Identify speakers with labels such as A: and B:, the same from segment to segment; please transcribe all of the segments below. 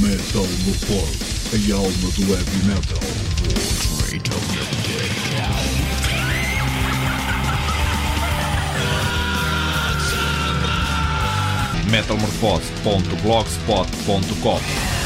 A: Metal no Corpo, a alma do heavy metal.
B: Voz
C: Metal metalmorfose.blogspot.com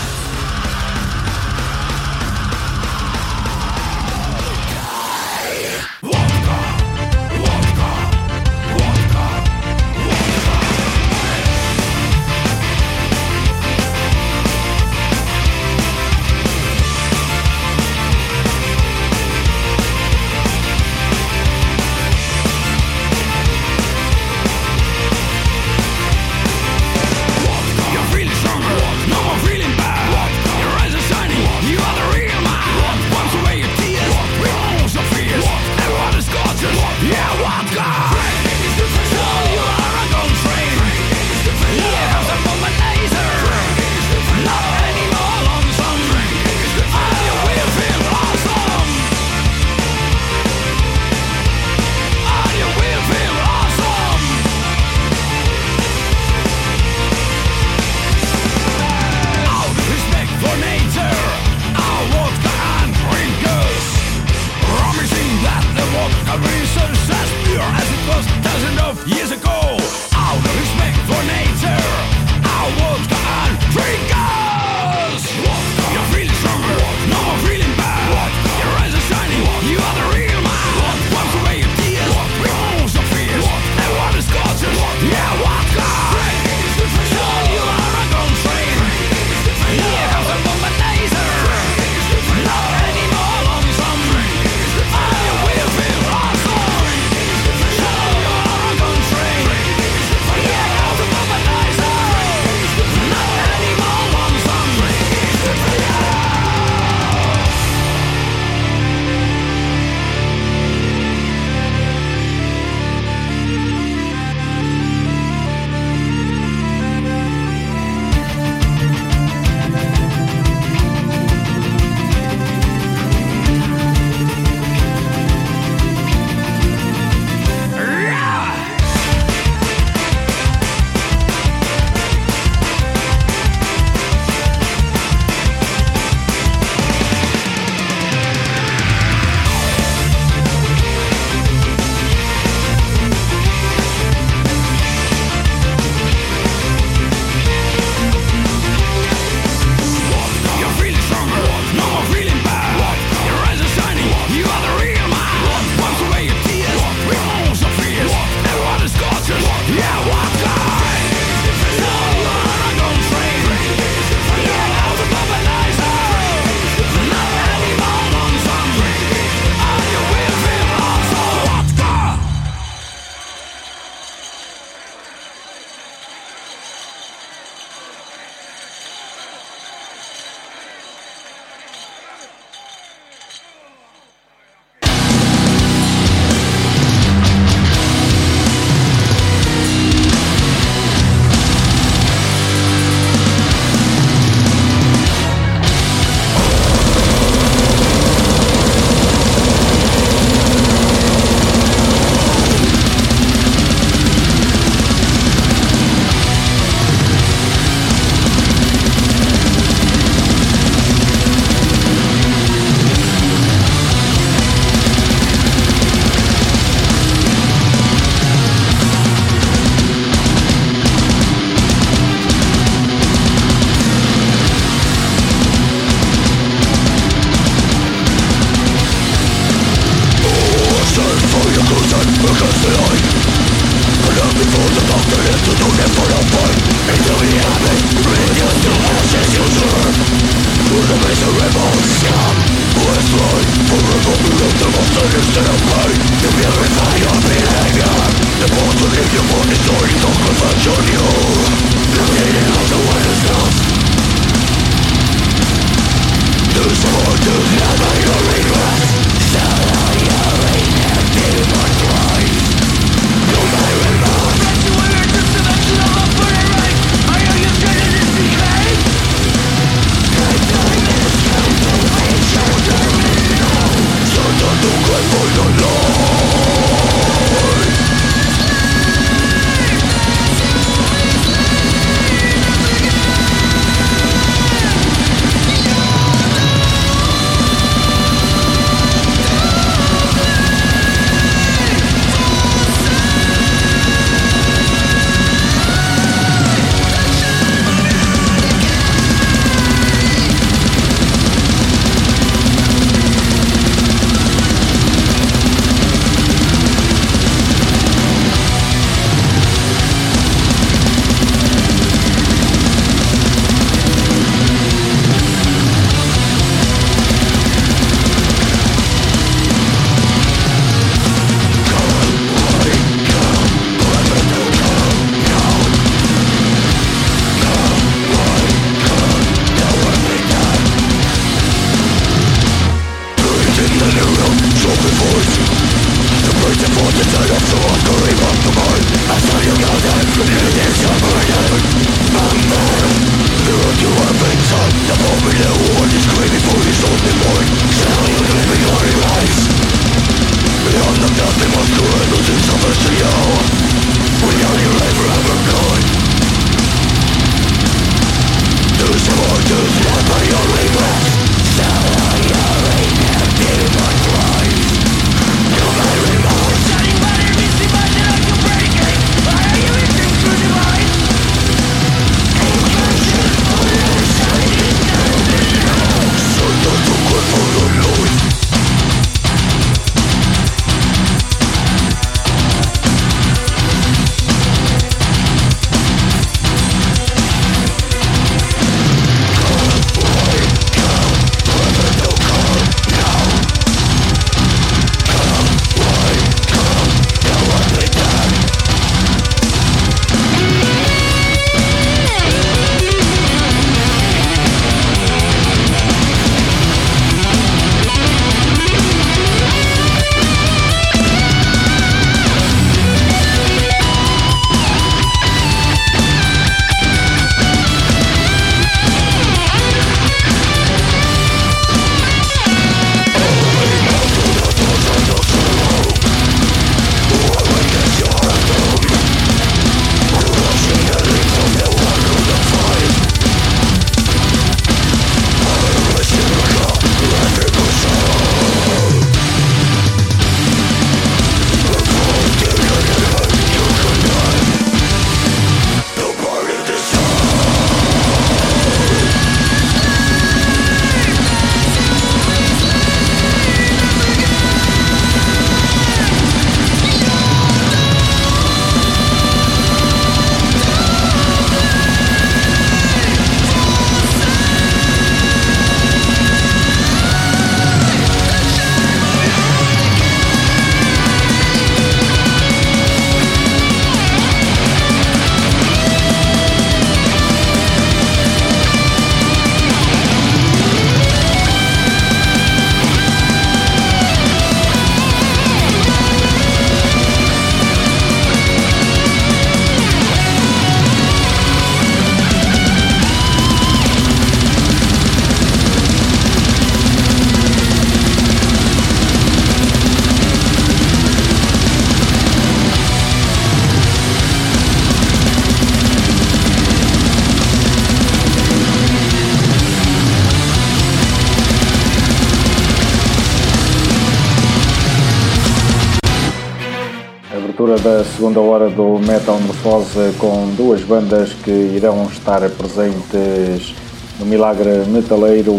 C: segunda hora do Metal Morfose com duas bandas que irão estar presentes no Milagre Metaleiro,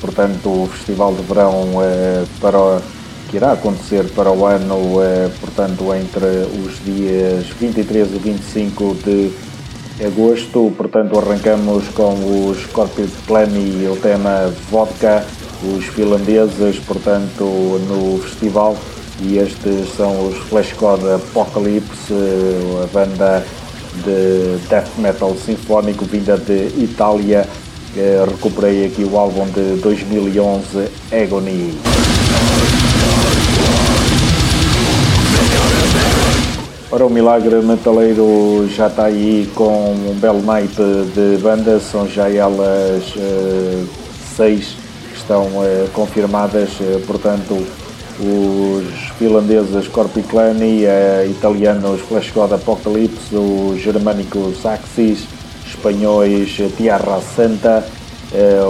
C: portanto o Festival de Verão uh, para, que irá acontecer para o ano, uh, portanto entre os dias 23 e 25 de agosto, portanto arrancamos com os Scorpion Clan e o tema Vodka, os finlandeses, portanto no festival e estes são os Flash God Apocalypse, a banda de death metal sinfónico vinda de Itália. Recuperei aqui o álbum de 2011 Agony. Ora, o Milagre Metaleiro já está aí com um belo naipe de bandas, são já elas uh, seis que estão uh, confirmadas, uh, portanto os finlandeses Corpiclani, uh, italianos Flash God Apocalypse, os germânicos Axis, espanhóis Tierra Santa,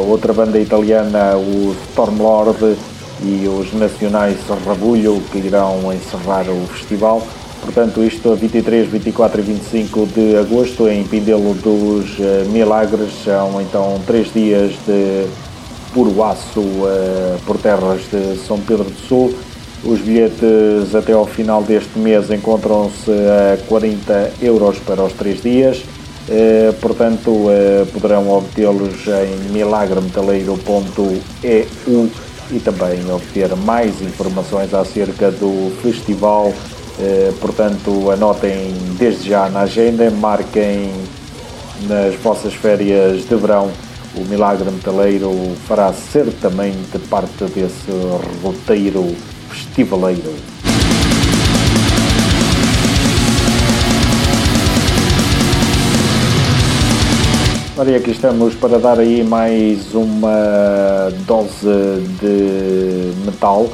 C: outra banda italiana, o Stormlord e os nacionais Rabulho, que irão encerrar o festival. Portanto, isto a 23, 24 e 25 de agosto em Pindelo dos uh, Milagres. São então três dias de puro aço uh, por terras de São Pedro do Sul. Os bilhetes até ao final deste mês encontram-se a 40 euros para os três dias. Uh, portanto, uh, poderão obtê-los em milagremetaleiro.eu e também obter mais informações acerca do festival. Portanto, anotem desde já na agenda, marquem nas vossas férias de verão o Milagre Metaleiro fará certamente parte desse roteiro festivaleiro. Ora, aqui estamos para dar aí mais uma dose de metal.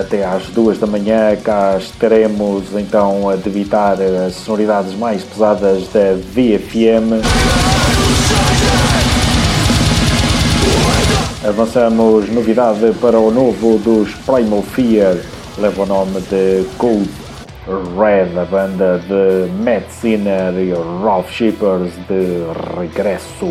C: Até às duas da manhã cá estaremos então a debitar as sonoridades mais pesadas da VFM. Avançamos novidade para o novo dos Primal Fear, leva o nome de Cold Red, a banda de Matt Sinner e Ralph Shippers de regresso.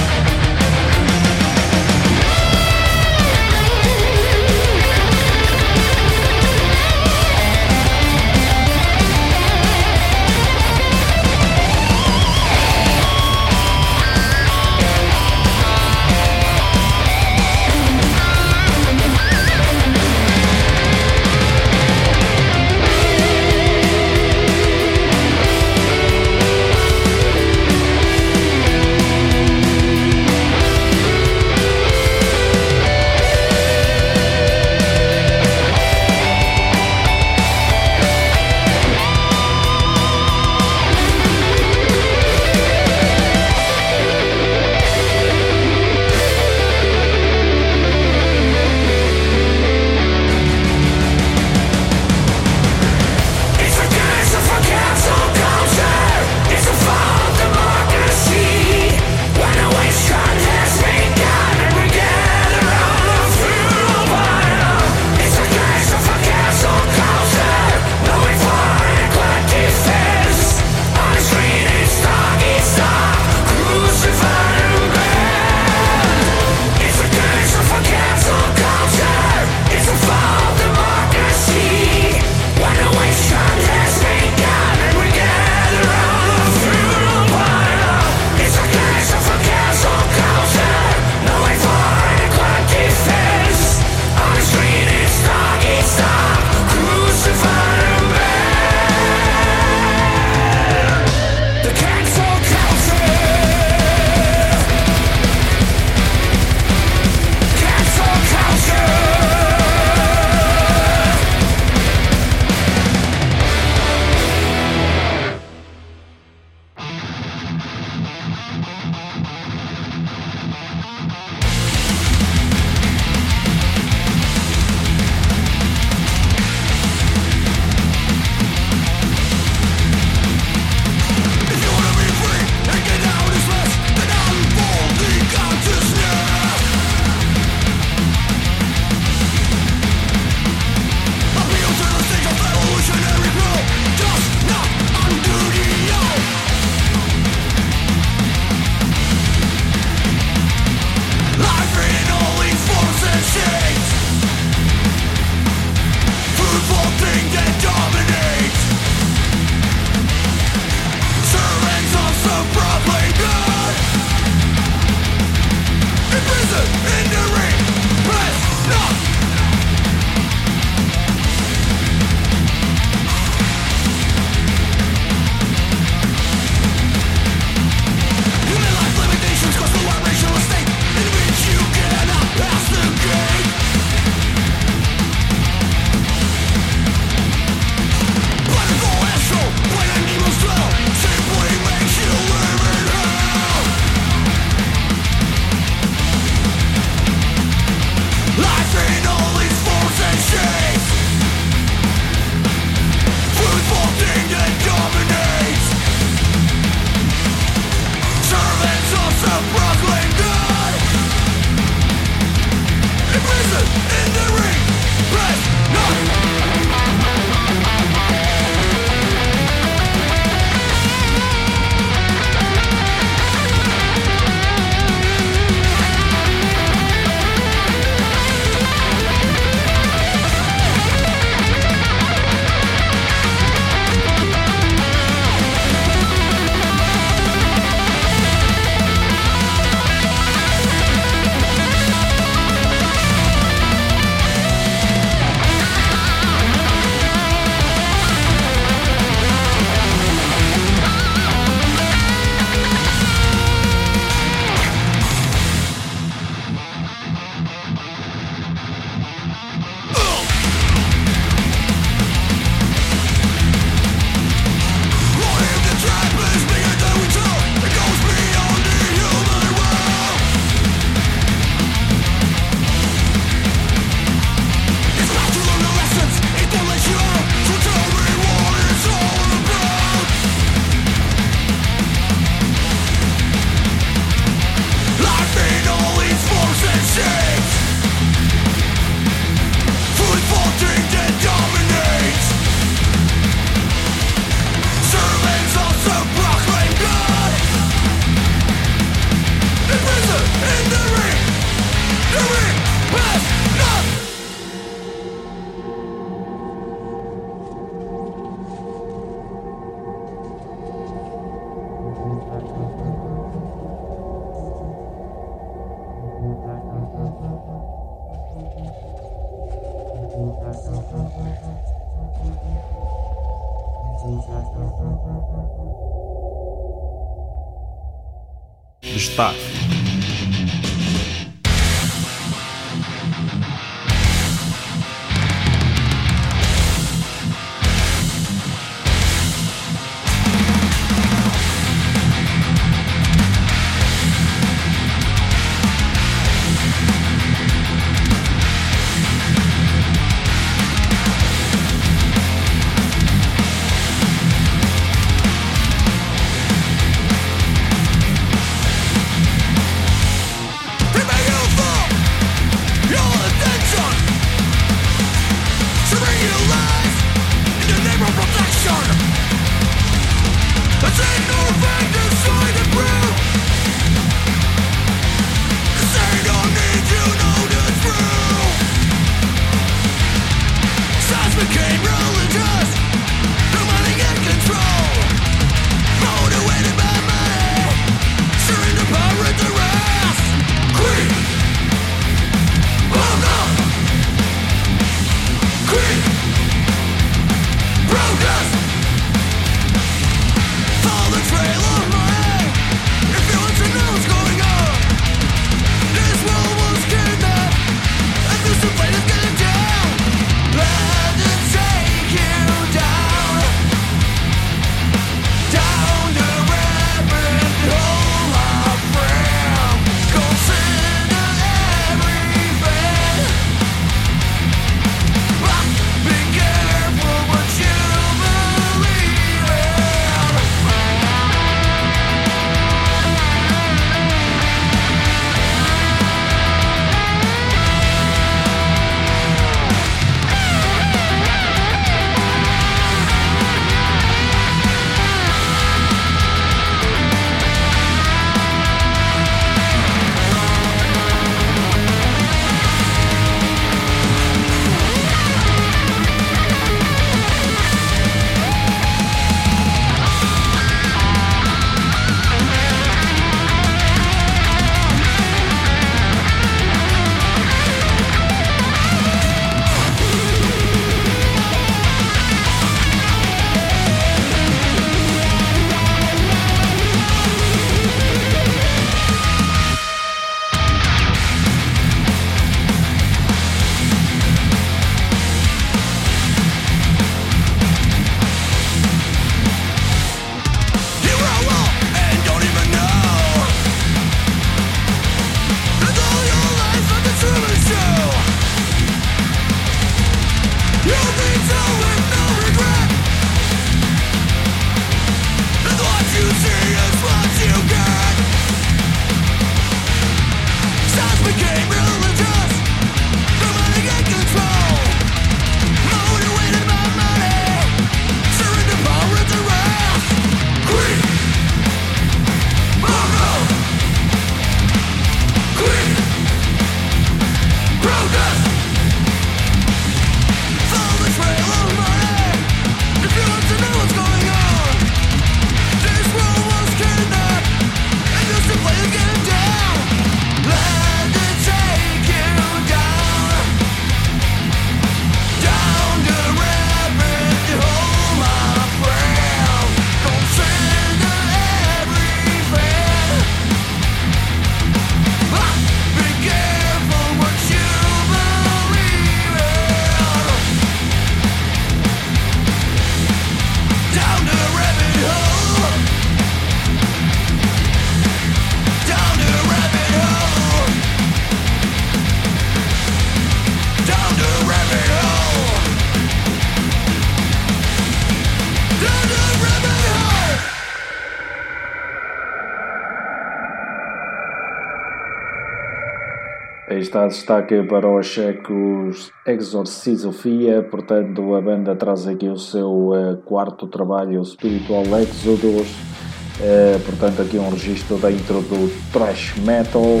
C: Está destaque para os checos Exorcisofia, portanto a banda traz aqui o seu uh, quarto trabalho, Spiritual Exodus, uh, portanto aqui um registro dentro do thrash metal.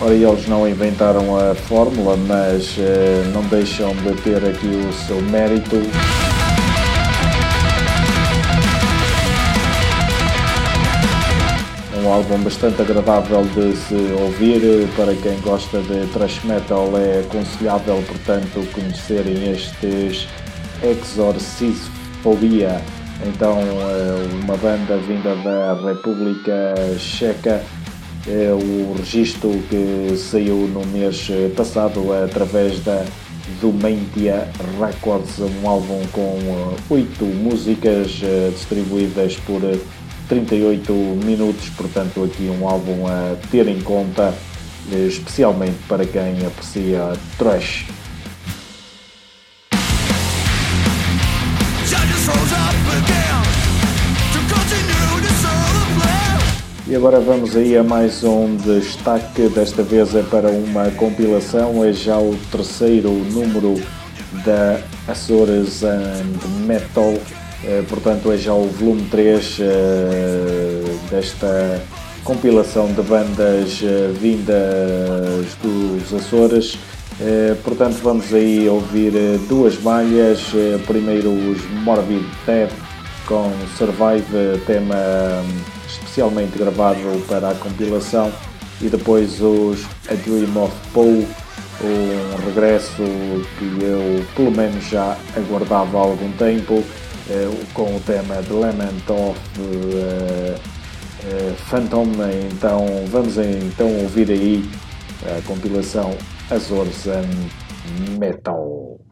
C: Ora, eles não inventaram a fórmula, mas uh, não deixam de ter aqui o seu mérito. Um álbum bastante agradável de se ouvir. Para quem gosta de thrash metal, é aconselhável, portanto, conhecerem estes Exorcisphobia. Então, eh, uma banda vinda da República Checa. É o registro que saiu no mês passado através da Dumentia Records, um álbum com eh, oito músicas eh, distribuídas por 38 minutos, portanto aqui um álbum a ter em conta, especialmente para quem aprecia thrash. E agora vamos aí a mais um destaque, desta vez é para uma compilação, é já o terceiro número da Açores and Metal eh, portanto é já o volume 3 eh, desta compilação de bandas eh, vindas dos Açores. portanto vamos aí ouvir duas malhas, primeiro os Morbid Death com Survive, tema hum, especialmente gravado para a compilação, e depois os A Dream of Poe, um regresso que eu pelo menos já aguardava há algum tempo. Eh, com o tema The Lament of uh, uh, Phantom. Então vamos então ouvir aí a compilação Azores and Metal.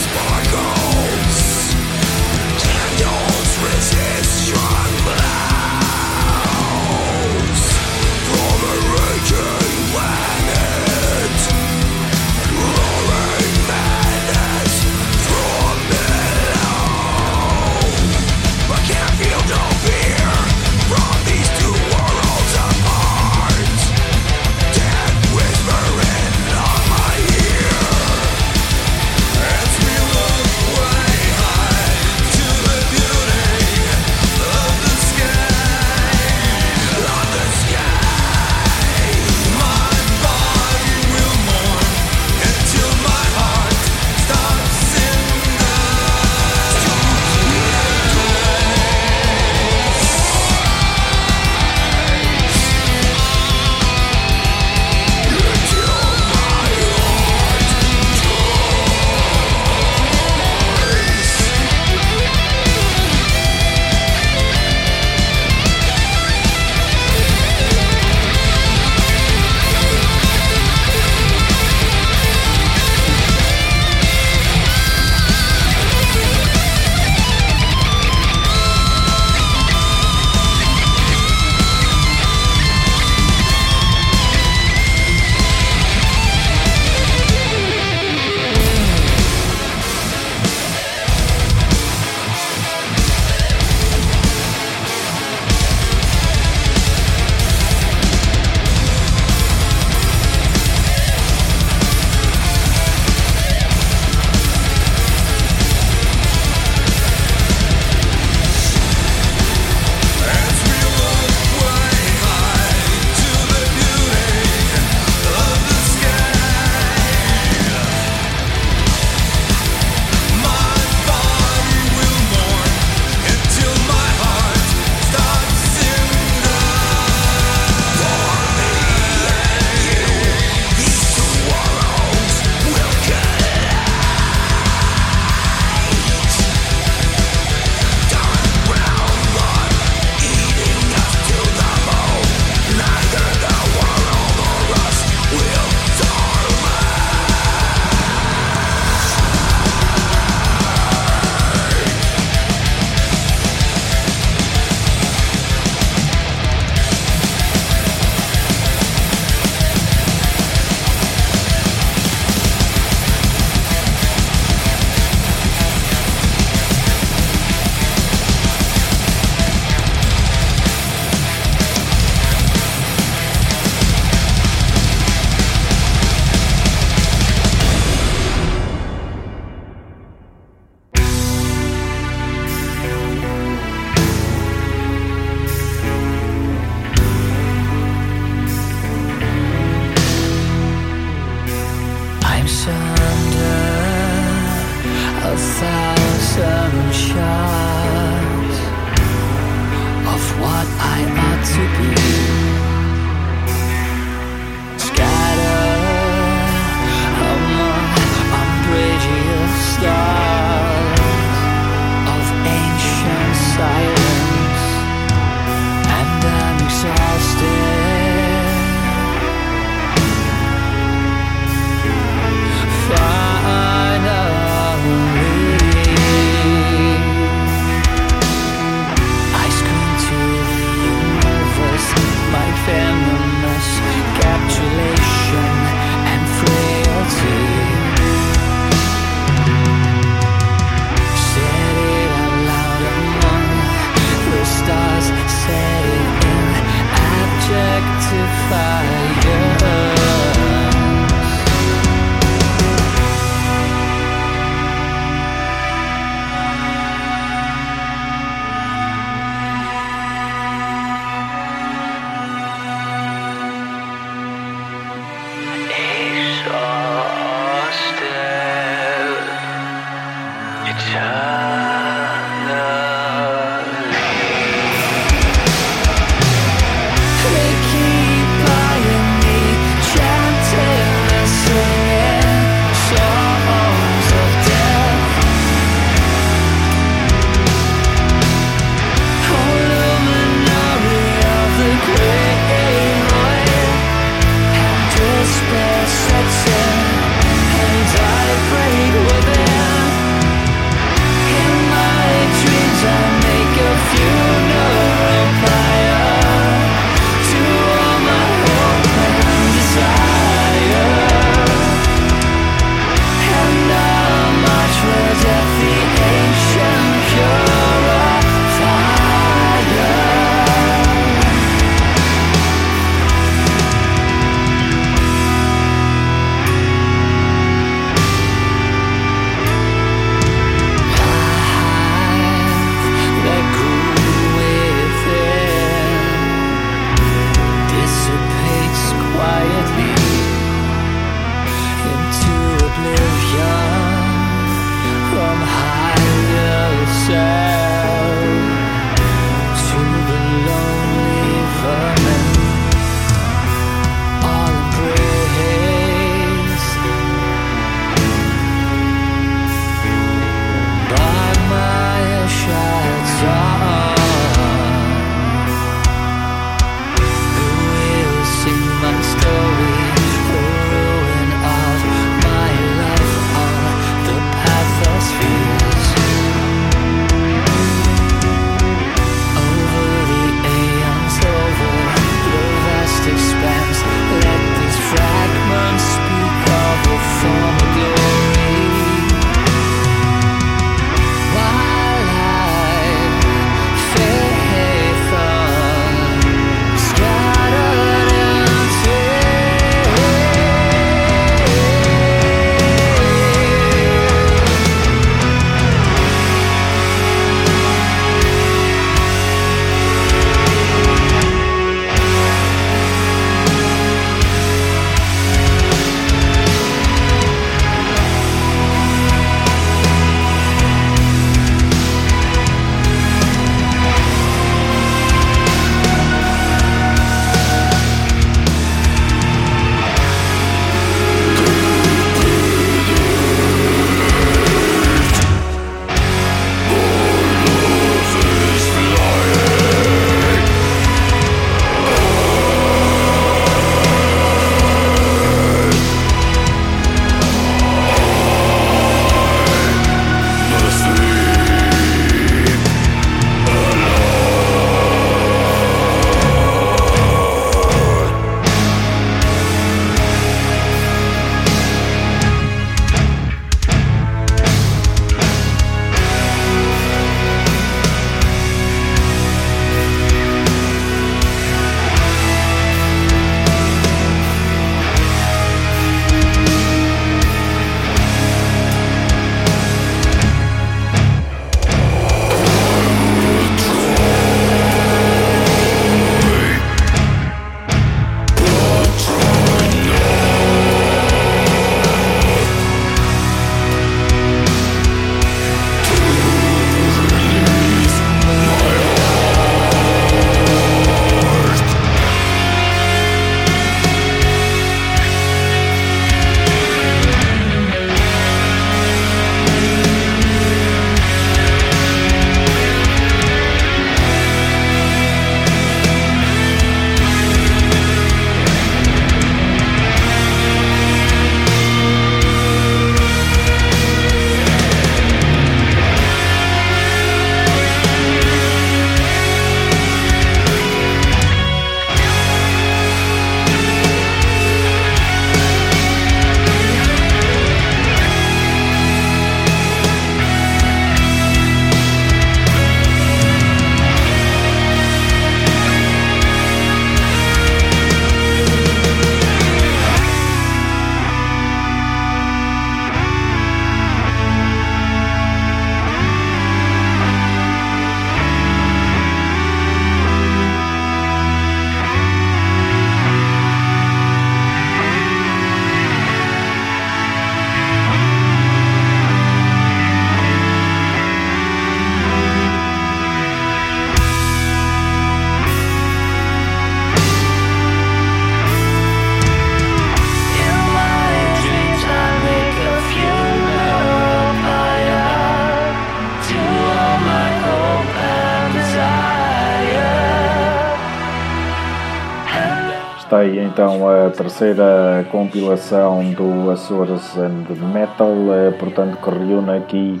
C: Escutei então a terceira compilação do Açores and Metal, eh, portanto que reúne aqui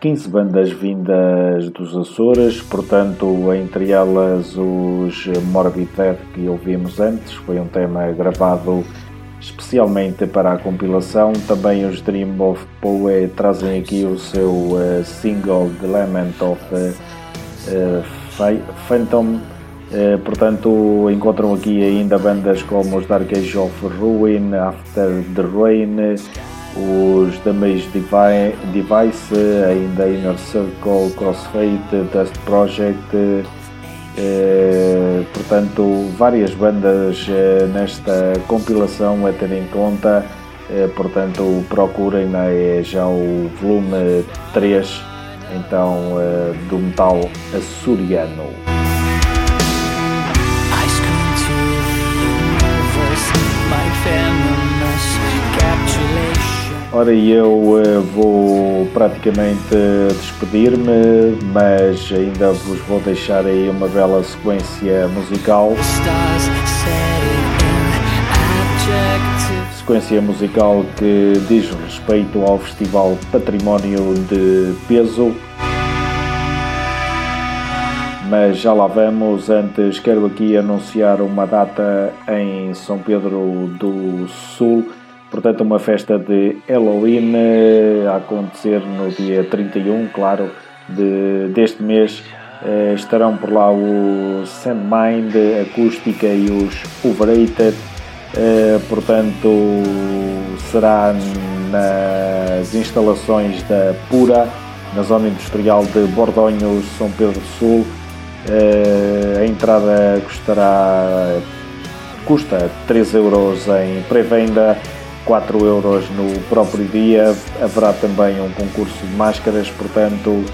C: 15 eh, bandas vindas dos Açores, portanto entre elas os Morbid Death que ouvimos antes, foi um tema gravado especialmente para a compilação. Também os Dream of Poe trazem aqui o seu uh, single The Lament of uh, Phantom eh, portanto, encontram aqui ainda bandas como os Dark Age of Ruin, After the Rain, os Damage Device, ainda Inner Circle, Crossfade, Dust Project, eh, portanto, várias bandas eh, nesta compilação a ter em conta. Eh, portanto, procurem, né, é já o volume 3 então, eh, do metal açoriano. Ora, eu uh, vou praticamente despedir-me, mas ainda vos vou deixar aí uma bela sequência musical. Sequência musical que diz respeito ao Festival Património de Peso. Mas já lá vamos. Antes quero aqui anunciar uma data em São Pedro do Sul Portanto, uma festa de Halloween eh, a acontecer no dia 31, claro, de, deste mês. Eh, estarão por lá o Sandmind, Acústica e os Overrated. Eh, portanto, será nas instalações da Pura, na zona industrial de Bordonhos, São Pedro do Sul. a entrada custará custa 3 euros em pré-venda 4 euros no próprio dia. Haverá também um concurso de máscaras, portanto,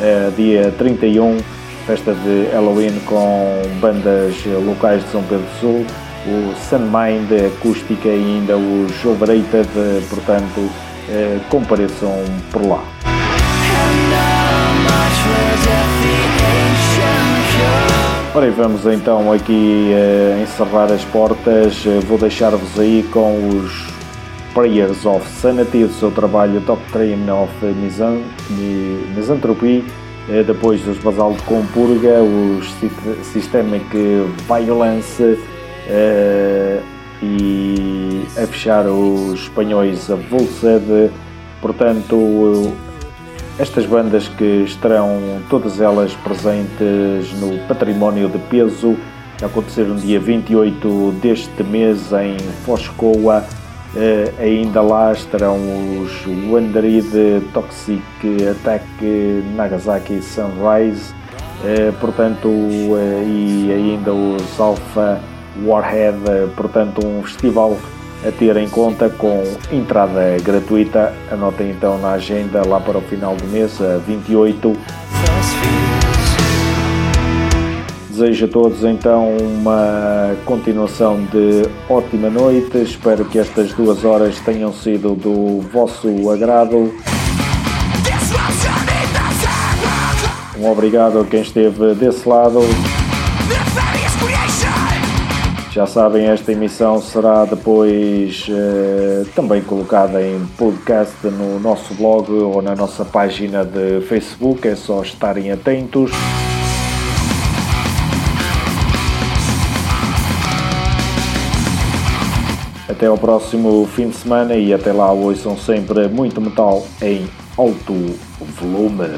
C: eh, dia 31, festa de Halloween com bandas locais de São Pedro do Sul, o Sunmind Acústica e ainda os Overrated, portanto, eh, compareçam por lá. Ora, e vamos então aqui uh, encerrar as portas. Vou deixar-vos aí com os Prayers of Sanity, o seu trabalho Doctrine of Misanthropy, eh, depois dos Basal de Compurga, os Systemic Violence eh, e a fechar os espanhóis a Volsed. Portanto, estas bandas que estarão todas elas presentes no Património de Peso, a acontecer no dia 28 deste mês em Foscoa, Uh, ainda lá estarão os Wandered, Toxic Attack, Nagasaki Sunrise, uh, portanto, uh, e ainda os Alpha Warhead, portanto, um festival a ter em conta com entrada gratuita. Anotem então na agenda lá para o final do mês, a 28. Desejo a todos então uma continuação de ótima noite. Espero que estas duas horas tenham sido do vosso agrado. Um obrigado a quem esteve desse lado. Já sabem, esta emissão será depois eh, também colocada em podcast no nosso blog ou na nossa página de Facebook. É só estarem atentos. Até ao próximo fim de semana e até lá ouçam sempre muito metal em alto volume.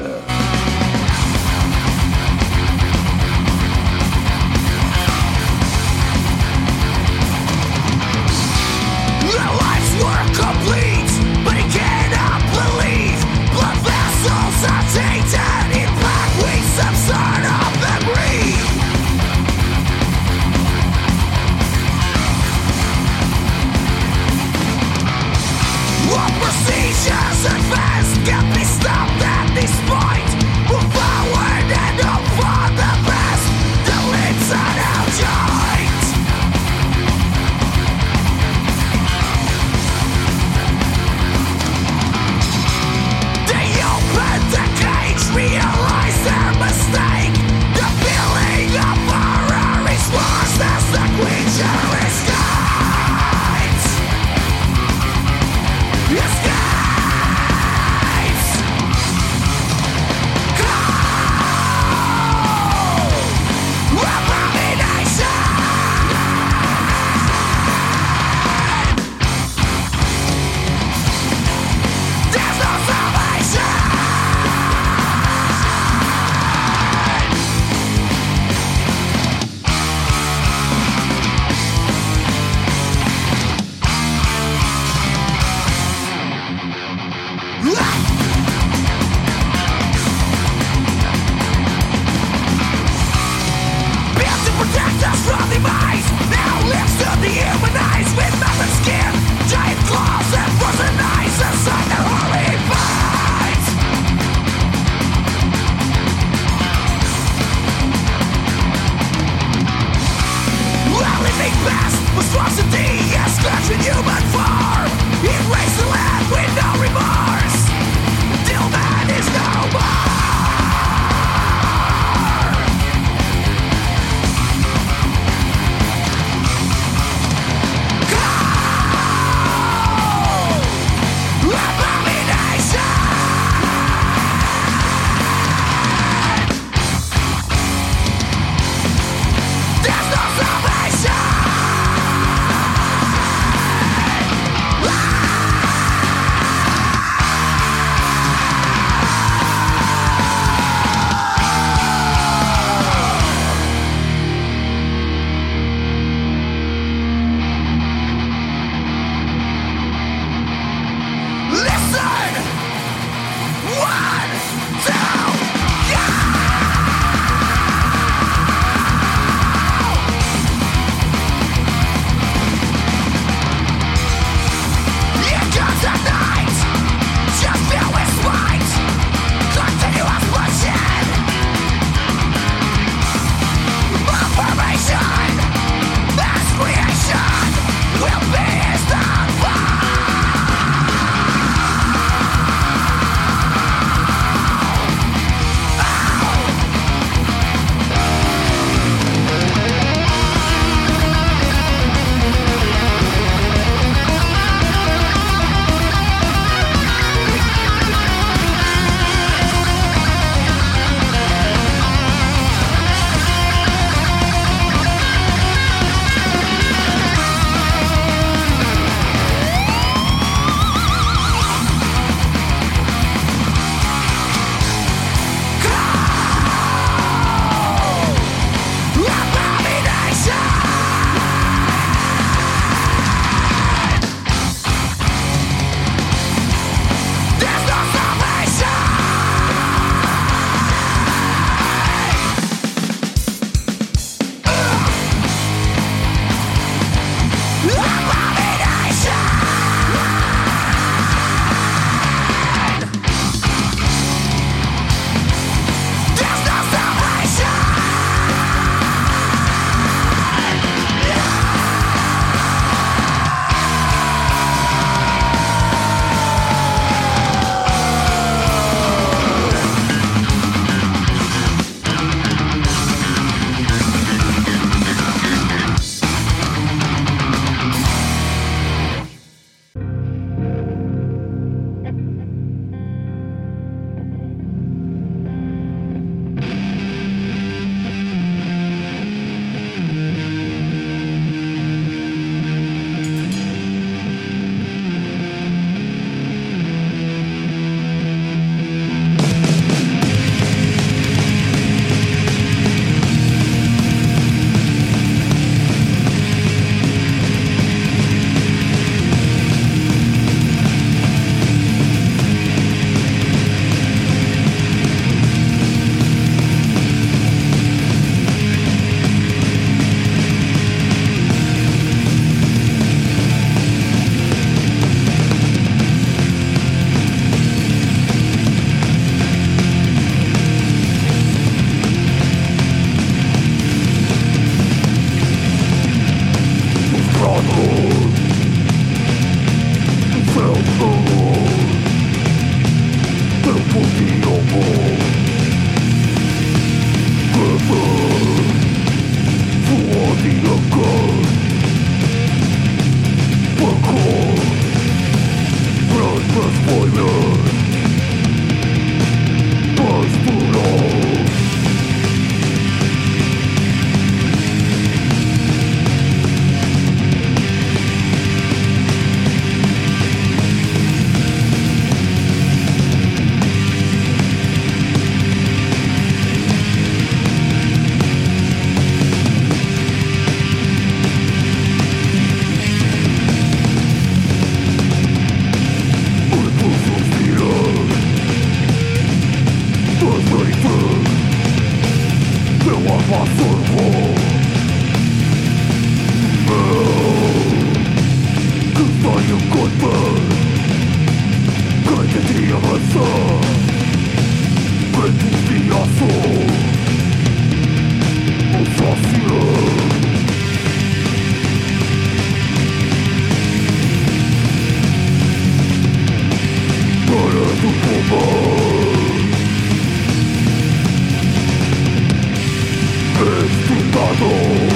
D: Marvel.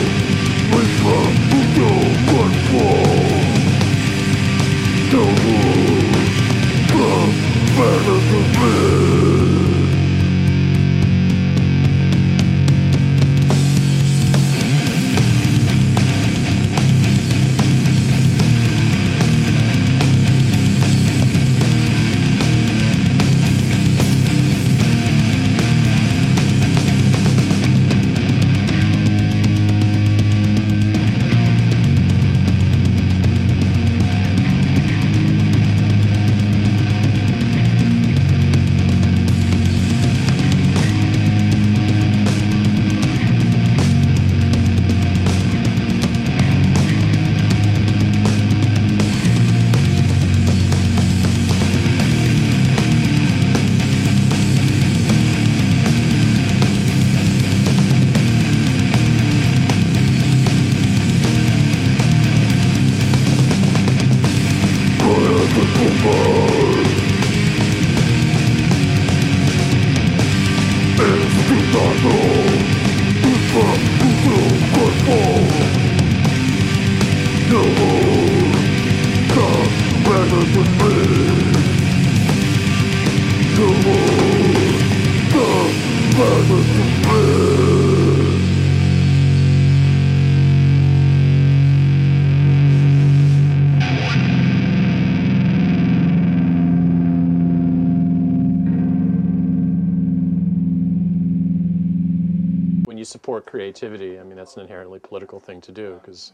D: Creativity, I mean that's an inherently political thing to do because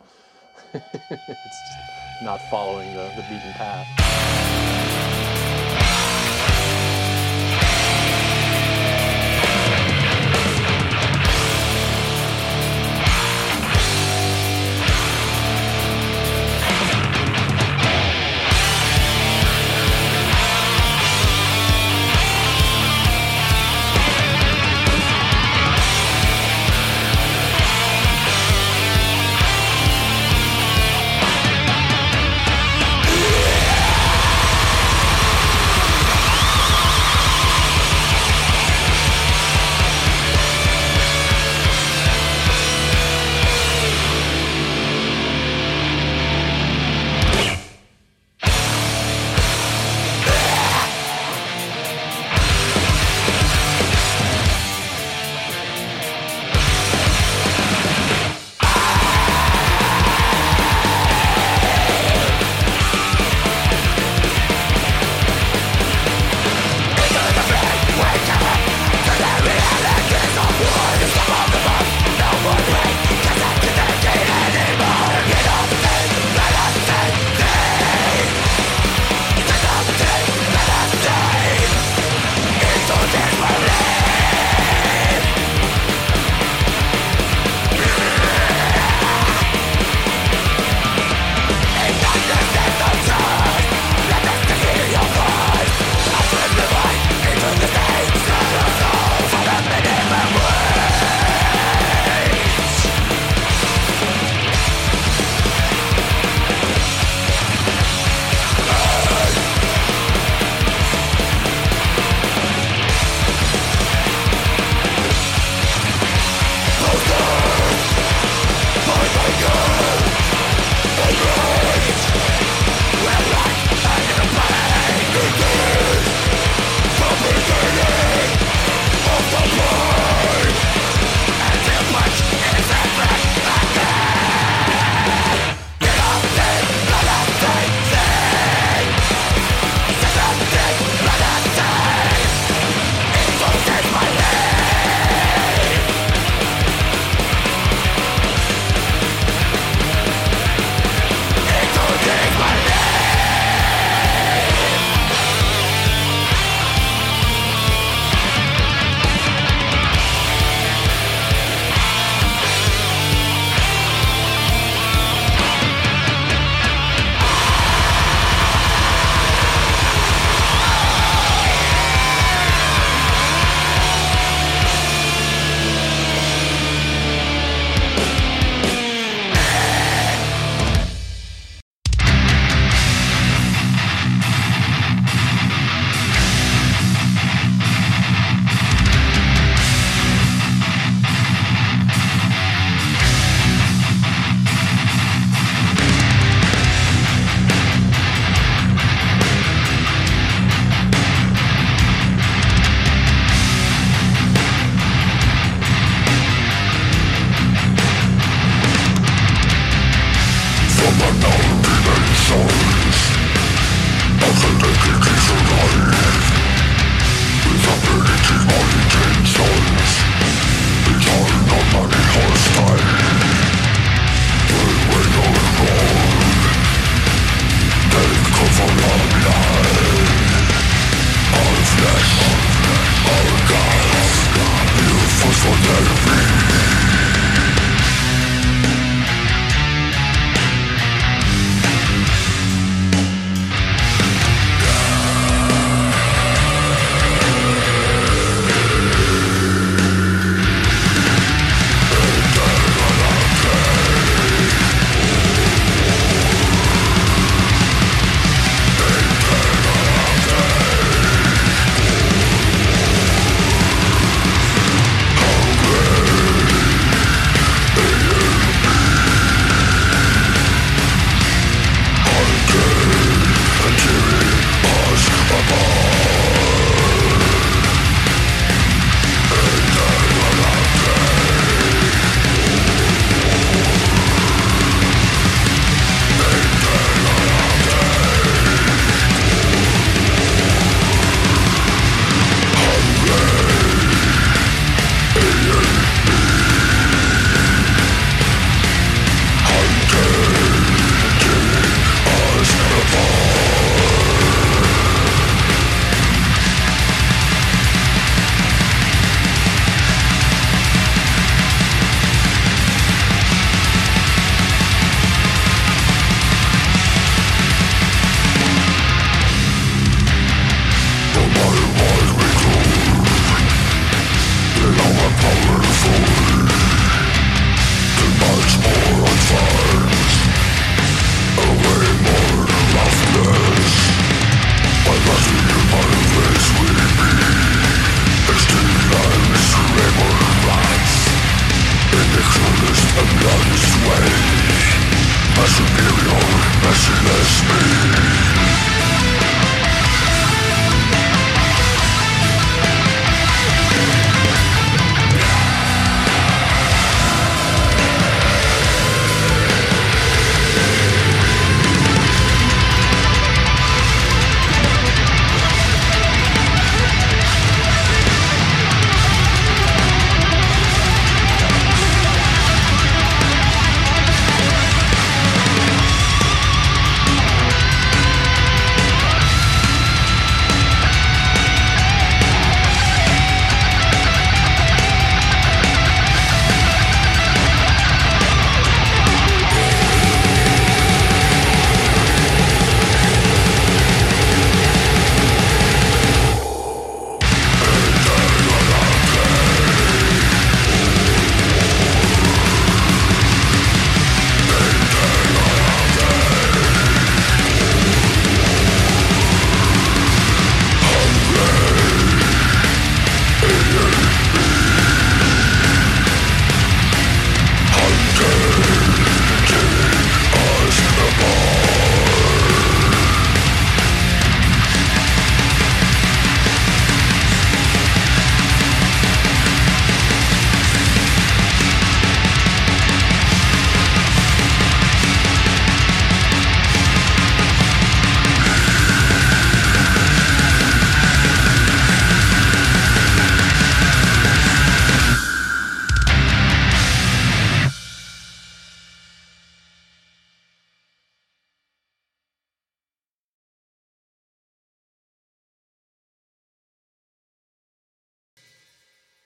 D: it's not following the, the beaten path.
E: Merciless me